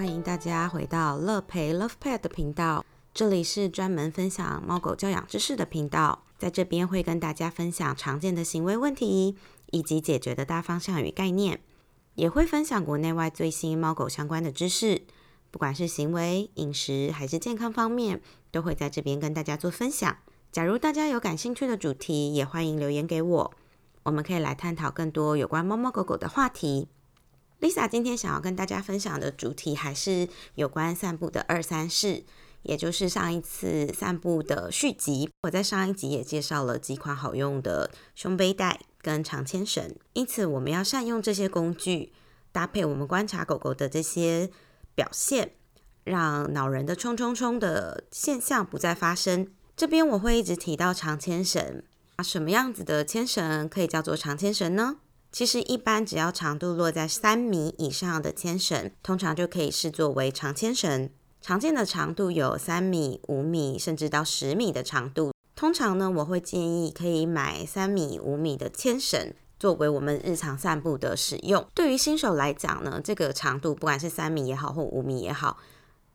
欢迎大家回到乐培 Love Pet 的频道，这里是专门分享猫狗教养知识的频道，在这边会跟大家分享常见的行为问题以及解决的大方向与概念，也会分享国内外最新猫狗相关的知识，不管是行为、饮食还是健康方面，都会在这边跟大家做分享。假如大家有感兴趣的主题，也欢迎留言给我，我们可以来探讨更多有关猫猫狗狗的话题。Lisa 今天想要跟大家分享的主题还是有关散步的二三事，也就是上一次散步的续集。我在上一集也介绍了几款好用的胸背带跟长牵绳，因此我们要善用这些工具，搭配我们观察狗狗的这些表现，让恼人的冲冲冲的现象不再发生。这边我会一直提到长牵绳，啊，什么样子的牵绳可以叫做长牵绳呢？其实一般只要长度落在三米以上的牵绳，通常就可以视作为长牵绳。常见的长度有三米、五米，甚至到十米的长度。通常呢，我会建议可以买三米、五米的牵绳，作为我们日常散步的使用。对于新手来讲呢，这个长度不管是三米也好，或五米也好，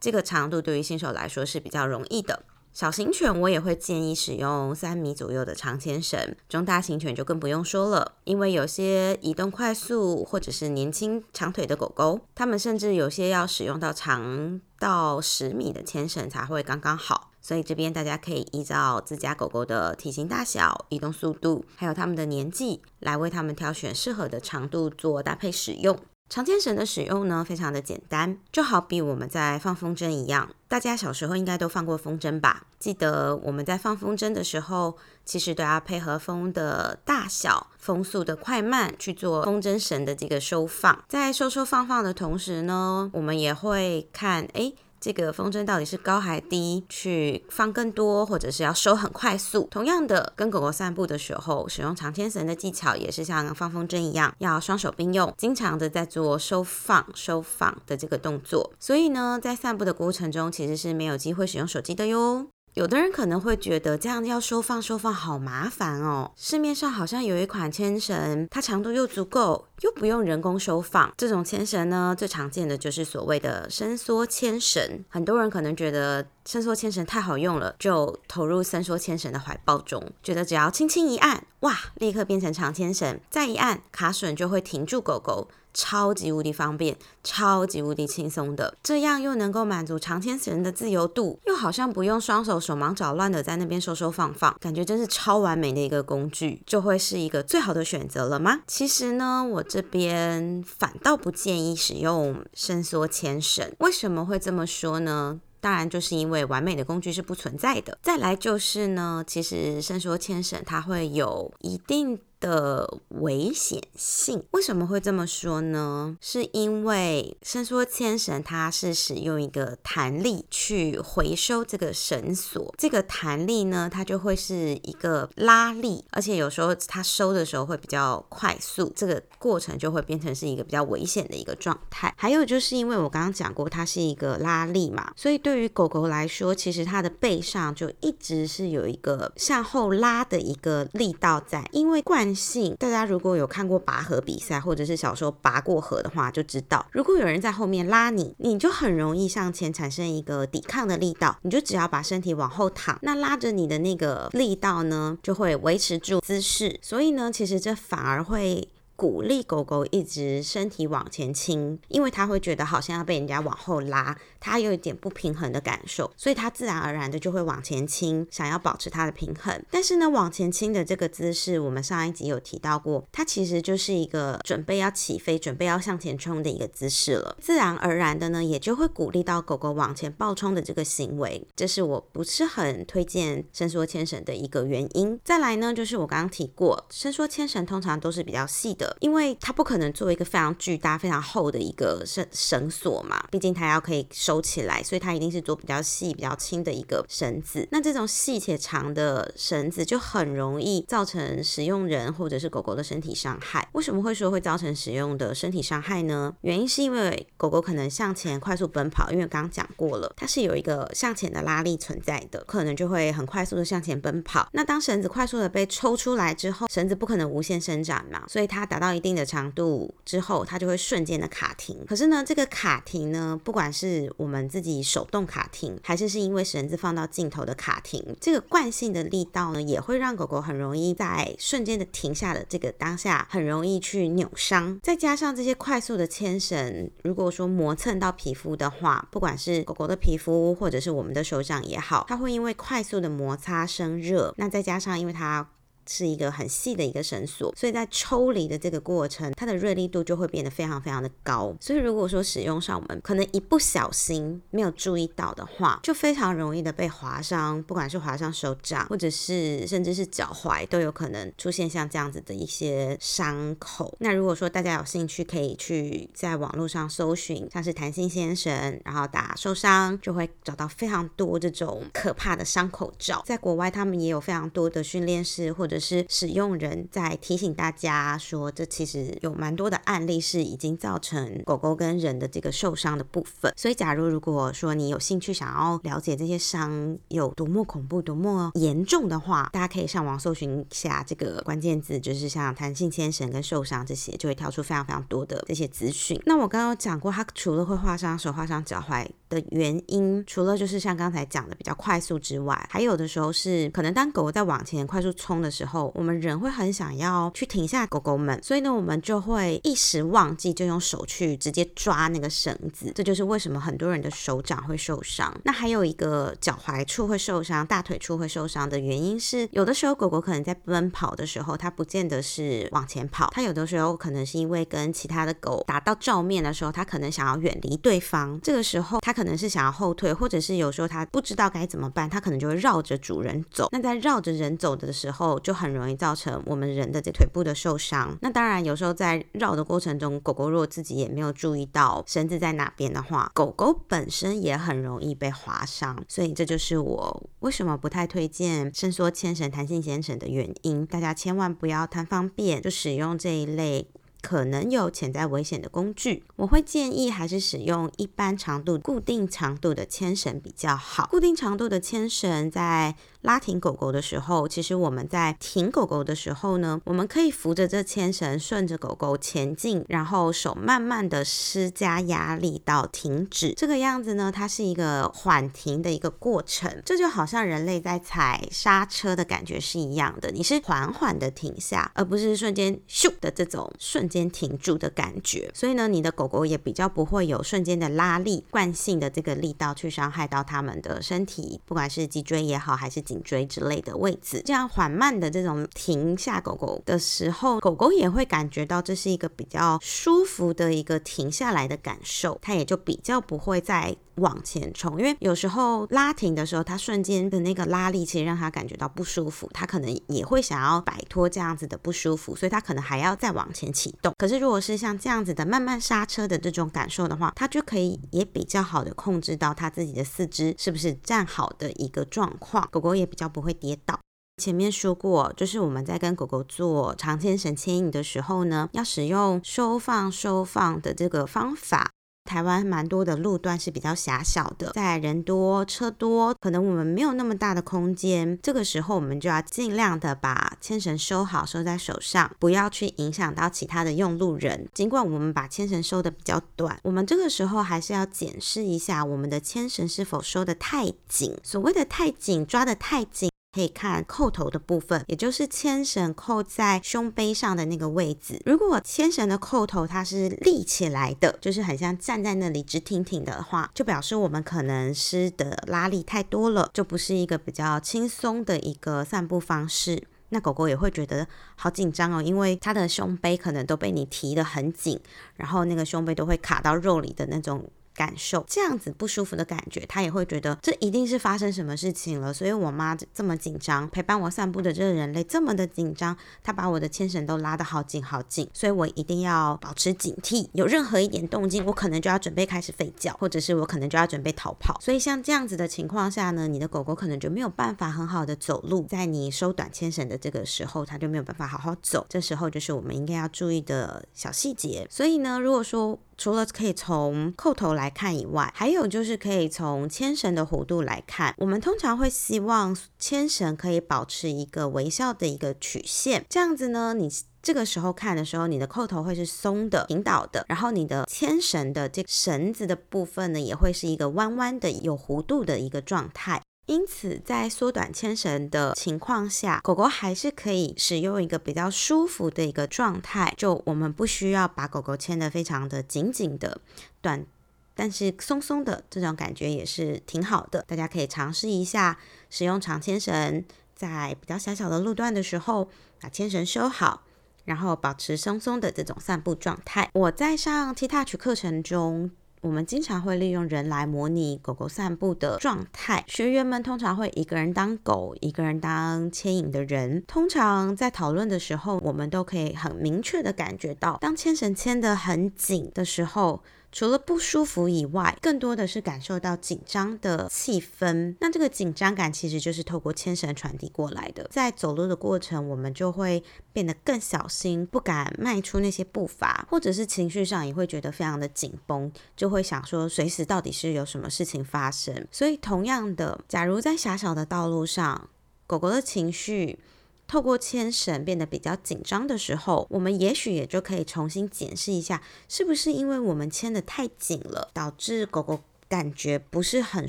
这个长度对于新手来说是比较容易的。小型犬我也会建议使用三米左右的长牵绳，中大型犬就更不用说了，因为有些移动快速或者是年轻长腿的狗狗，它们甚至有些要使用到长到十米的牵绳才会刚刚好。所以这边大家可以依照自家狗狗的体型大小、移动速度，还有它们的年纪，来为它们挑选适合的长度做搭配使用。长肩绳的使用呢，非常的简单，就好比我们在放风筝一样。大家小时候应该都放过风筝吧？记得我们在放风筝的时候，其实都要配合风的大小、风速的快慢去做风筝绳的这个收放。在收收放放的同时呢，我们也会看，哎。这个风筝到底是高还低？去放更多，或者是要收很快速？同样的，跟狗狗散步的时候，使用长牵绳的技巧也是像放风筝一样，要双手并用，经常的在做收放、收放的这个动作。所以呢，在散步的过程中，其实是没有机会使用手机的哟。有的人可能会觉得这样要收放收放好麻烦哦。市面上好像有一款牵绳，它长度又足够，又不用人工收放。这种牵绳呢，最常见的就是所谓的伸缩牵绳。很多人可能觉得伸缩牵绳太好用了，就投入伸缩牵绳的怀抱中，觉得只要轻轻一按，哇，立刻变成长牵绳，再一按卡榫就会停住狗狗。超级无敌方便，超级无敌轻松的，这样又能够满足长牵绳的自由度，又好像不用双手手忙脚乱的在那边收收放放，感觉真是超完美的一个工具，就会是一个最好的选择了吗？其实呢，我这边反倒不建议使用伸缩牵绳，为什么会这么说呢？当然就是因为完美的工具是不存在的。再来就是呢，其实伸缩牵绳它会有一定。的危险性为什么会这么说呢？是因为伸缩牵绳它是使用一个弹力去回收这个绳索，这个弹力呢，它就会是一个拉力，而且有时候它收的时候会比较快速，这个过程就会变成是一个比较危险的一个状态。还有就是因为我刚刚讲过，它是一个拉力嘛，所以对于狗狗来说，其实它的背上就一直是有一个向后拉的一个力道在，因为惯。性，大家如果有看过拔河比赛，或者是小时候拔过河的话，就知道，如果有人在后面拉你，你就很容易向前产生一个抵抗的力道，你就只要把身体往后躺，那拉着你的那个力道呢，就会维持住姿势，所以呢，其实这反而会。鼓励狗狗一直身体往前倾，因为它会觉得好像要被人家往后拉，它有一点不平衡的感受，所以它自然而然的就会往前倾，想要保持它的平衡。但是呢，往前倾的这个姿势，我们上一集有提到过，它其实就是一个准备要起飞、准备要向前冲的一个姿势了。自然而然的呢，也就会鼓励到狗狗往前暴冲的这个行为，这是我不是很推荐伸缩牵绳的一个原因。再来呢，就是我刚刚提过，伸缩牵绳通常都是比较细的。因为它不可能做一个非常巨大、非常厚的一个绳绳索嘛，毕竟它要可以收起来，所以它一定是做比较细、比较轻的一个绳子。那这种细且长的绳子就很容易造成使用人或者是狗狗的身体伤害。为什么会说会造成使用的身体伤害呢？原因是因为狗狗可能向前快速奔跑，因为刚刚讲过了，它是有一个向前的拉力存在的，可能就会很快速的向前奔跑。那当绳子快速的被抽出来之后，绳子不可能无限伸展嘛，所以它达到一定的长度之后，它就会瞬间的卡停。可是呢，这个卡停呢，不管是我们自己手动卡停，还是是因为绳子放到镜头的卡停，这个惯性的力道呢，也会让狗狗很容易在瞬间的停下的这个当下，很容易去扭伤。再加上这些快速的牵绳，如果说磨蹭到皮肤的话，不管是狗狗的皮肤或者是我们的手掌也好，它会因为快速的摩擦生热。那再加上因为它是一个很细的一个绳索，所以在抽离的这个过程，它的锐利度就会变得非常非常的高。所以如果说使用上我们可能一不小心没有注意到的话，就非常容易的被划伤，不管是划伤手掌，或者是甚至是脚踝，都有可能出现像这样子的一些伤口。那如果说大家有兴趣，可以去在网络上搜寻，像是弹性牵绳，然后打受伤，就会找到非常多这种可怕的伤口照。在国外，他们也有非常多的训练师或者是使用人在提醒大家说，这其实有蛮多的案例是已经造成狗狗跟人的这个受伤的部分。所以，假如如果说你有兴趣想要了解这些伤有多么恐怖、多么严重的话，大家可以上网搜寻一下这个关键字，就是像弹性牵绳跟受伤这些，就会跳出非常非常多的这些资讯。那我刚刚讲过，它除了会划伤手、划伤脚踝的原因，除了就是像刚才讲的比较快速之外，还有的时候是可能当狗狗在往前快速冲的时候。时候，我们人会很想要去停下狗狗们，所以呢，我们就会一时忘记，就用手去直接抓那个绳子。这就是为什么很多人的手掌会受伤。那还有一个脚踝处会受伤、大腿处会受伤的原因是，有的时候狗狗可能在奔跑的时候，它不见得是往前跑，它有的时候可能是因为跟其他的狗打到照面的时候，它可能想要远离对方。这个时候，它可能是想要后退，或者是有时候它不知道该怎么办，它可能就会绕着主人走。那在绕着人走的时候，就很容易造成我们人的这腿部的受伤。那当然，有时候在绕的过程中，狗狗如果自己也没有注意到绳子在哪边的话，狗狗本身也很容易被划伤。所以这就是我为什么不太推荐伸缩牵绳、弹性牵绳的原因。大家千万不要贪方便就使用这一类。可能有潜在危险的工具，我会建议还是使用一般长度、固定长度的牵绳比较好。固定长度的牵绳在拉停狗狗的时候，其实我们在停狗狗的时候呢，我们可以扶着这牵绳，顺着狗狗前进，然后手慢慢的施加压力到停止。这个样子呢，它是一个缓停的一个过程。这就好像人类在踩刹车的感觉是一样的，你是缓缓的停下，而不是瞬间咻的这种瞬。间停住的感觉，所以呢，你的狗狗也比较不会有瞬间的拉力，惯性的这个力道去伤害到它们的身体，不管是脊椎也好，还是颈椎之类的位置。这样缓慢的这种停下狗狗的时候，狗狗也会感觉到这是一个比较舒服的一个停下来的感受，它也就比较不会再往前冲。因为有时候拉停的时候，它瞬间的那个拉力其实让它感觉到不舒服，它可能也会想要摆脱这样子的不舒服，所以它可能还要再往前启动。可是，如果是像这样子的慢慢刹车的这种感受的话，它就可以也比较好的控制到它自己的四肢是不是站好的一个状况，狗狗也也比较不会跌倒。前面说过，就是我们在跟狗狗做长牵绳牵引的时候呢，要使用收放收放的这个方法。台湾蛮多的路段是比较狭小的，在人多车多，可能我们没有那么大的空间。这个时候，我们就要尽量的把牵绳收好，收在手上，不要去影响到其他的用路人。尽管我们把牵绳收的比较短，我们这个时候还是要检视一下我们的牵绳是否收的太紧。所谓的太紧，抓的太紧。可以看扣头的部分，也就是牵绳扣在胸背上的那个位置。如果牵绳的扣头它是立起来的，就是很像站在那里直挺挺的话，就表示我们可能施的拉力太多了，就不是一个比较轻松的一个散步方式。那狗狗也会觉得好紧张哦，因为它的胸背可能都被你提得很紧，然后那个胸背都会卡到肉里的那种。感受这样子不舒服的感觉，他也会觉得这一定是发生什么事情了。所以我妈这么紧张，陪伴我散步的这个人类这么的紧张，他把我的牵绳都拉得好紧好紧，所以我一定要保持警惕。有任何一点动静，我可能就要准备开始吠叫，或者是我可能就要准备逃跑。所以像这样子的情况下呢，你的狗狗可能就没有办法很好的走路。在你收短牵绳的这个时候，它就没有办法好好走。这时候就是我们应该要注意的小细节。所以呢，如果说除了可以从扣头来看以外，还有就是可以从牵绳的弧度来看。我们通常会希望牵绳可以保持一个微笑的一个曲线，这样子呢，你这个时候看的时候，你的扣头会是松的、平倒的，然后你的牵绳的这绳子的部分呢，也会是一个弯弯的、有弧度的一个状态。因此，在缩短牵绳的情况下，狗狗还是可以使用一个比较舒服的一个状态。就我们不需要把狗狗牵得非常的紧紧的，短，但是松松的这种感觉也是挺好的。大家可以尝试一下使用长牵绳，在比较狭小的路段的时候，把牵绳收好，然后保持松松的这种散步状态。我在上 T Touch 课程中。我们经常会利用人来模拟狗狗散步的状态。学员们通常会一个人当狗，一个人当牵引的人。通常在讨论的时候，我们都可以很明确的感觉到，当牵绳牵得很紧的时候。除了不舒服以外，更多的是感受到紧张的气氛。那这个紧张感其实就是透过牵绳传递过来的。在走路的过程，我们就会变得更小心，不敢迈出那些步伐，或者是情绪上也会觉得非常的紧绷，就会想说随时到底是有什么事情发生。所以，同样的，假如在狭小的道路上，狗狗的情绪。透过牵绳变得比较紧张的时候，我们也许也就可以重新检视一下，是不是因为我们牵得太紧了，导致狗狗感觉不是很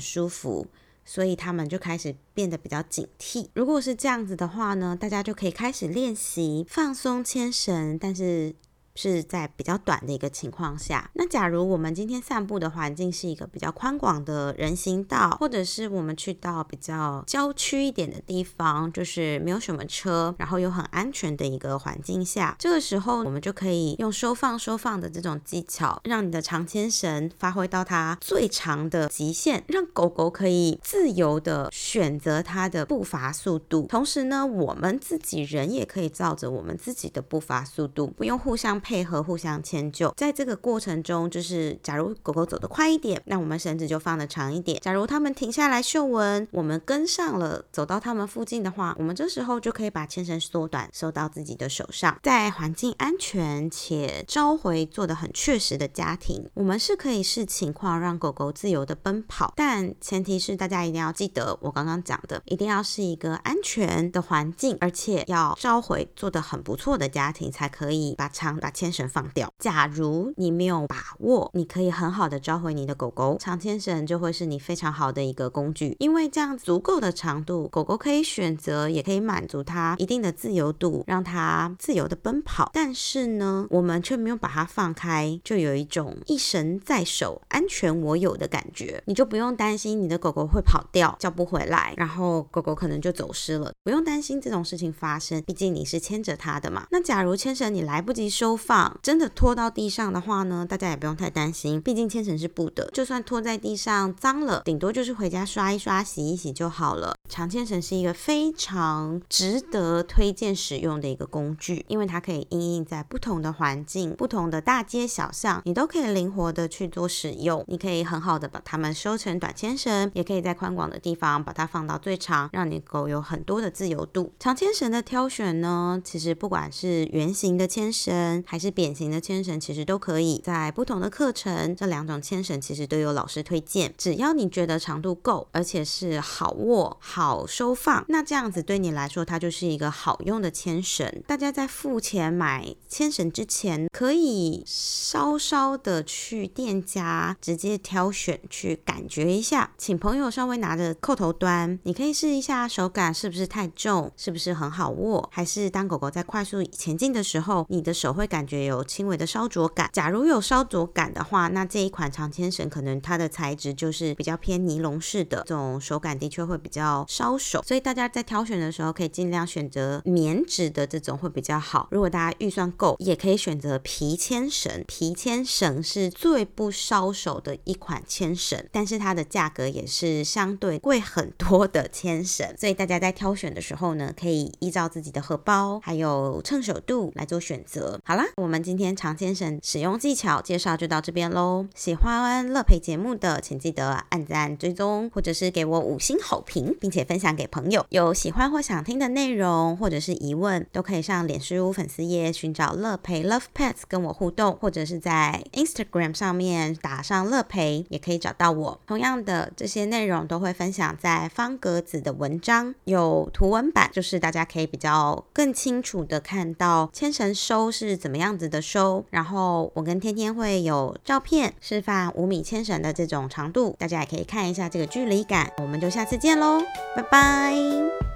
舒服，所以它们就开始变得比较警惕。如果是这样子的话呢，大家就可以开始练习放松牵绳，但是。是在比较短的一个情况下，那假如我们今天散步的环境是一个比较宽广的人行道，或者是我们去到比较郊区一点的地方，就是没有什么车，然后又很安全的一个环境下，这个时候我们就可以用收放收放的这种技巧，让你的长牵绳发挥到它最长的极限，让狗狗可以自由的选择它的步伐速度，同时呢，我们自己人也可以照着我们自己的步伐速度，不用互相。配合互相迁就，在这个过程中，就是假如狗狗走得快一点，那我们绳子就放得长一点；假如它们停下来嗅闻，我们跟上了，走到它们附近的话，我们这时候就可以把牵绳缩短，收到自己的手上。在环境安全且召回做得很确实的家庭，我们是可以视情况让狗狗自由的奔跑，但前提是大家一定要记得我刚刚讲的，一定要是一个安全的环境，而且要召回做得很不错的家庭，才可以把长把。牵绳放掉。假如你没有把握，你可以很好的召回你的狗狗，长牵绳就会是你非常好的一个工具，因为这样足够的长度，狗狗可以选择，也可以满足它一定的自由度，让它自由的奔跑。但是呢，我们却没有把它放开，就有一种一绳在手，安全我有的感觉。你就不用担心你的狗狗会跑掉，叫不回来，然后狗狗可能就走失了，不用担心这种事情发生，毕竟你是牵着它的嘛。那假如牵绳你来不及收。放真的拖到地上的话呢，大家也不用太担心，毕竟牵绳是布的，就算拖在地上脏了，顶多就是回家刷一刷、洗一洗就好了。长牵绳是一个非常值得推荐使用的一个工具，因为它可以应用在不同的环境、不同的大街小巷，你都可以灵活的去做使用。你可以很好的把它们收成短牵绳，也可以在宽广的地方把它放到最长，让你狗有很多的自由度。长牵绳的挑选呢，其实不管是圆形的牵绳，还是扁形的牵绳，其实都可以在不同的课程，这两种牵绳其实都有老师推荐。只要你觉得长度够，而且是好握、好收放，那这样子对你来说，它就是一个好用的牵绳。大家在付钱买牵绳之前，可以稍稍的去店家直接挑选，去感觉一下，请朋友稍微拿着扣头端，你可以试一下手感是不是太重，是不是很好握，还是当狗狗在快速前进的时候，你的手会感。感觉有轻微的烧灼感。假如有烧灼感的话，那这一款长牵绳可能它的材质就是比较偏尼龙式的，这种手感的确会比较烧手。所以大家在挑选的时候，可以尽量选择棉质的这种会比较好。如果大家预算够，也可以选择皮牵绳。皮牵绳是最不烧手的一款牵绳，但是它的价格也是相对贵很多的牵绳。所以大家在挑选的时候呢，可以依照自己的荷包还有称手度来做选择。好了。我们今天常先生使用技巧介绍就到这边喽。喜欢乐培节目的，请记得按赞、追踪，或者是给我五星好评，并且分享给朋友。有喜欢或想听的内容，或者是疑问，都可以上脸书粉丝页寻找乐培 Love Pets 跟我互动，或者是在 Instagram 上面打上乐培，也可以找到我。同样的，这些内容都会分享在方格子的文章，有图文版，就是大家可以比较更清楚的看到牵绳收是怎么么样子的收。然后我跟天天会有照片示范五米牵绳的这种长度，大家也可以看一下这个距离感。我们就下次见喽，拜拜。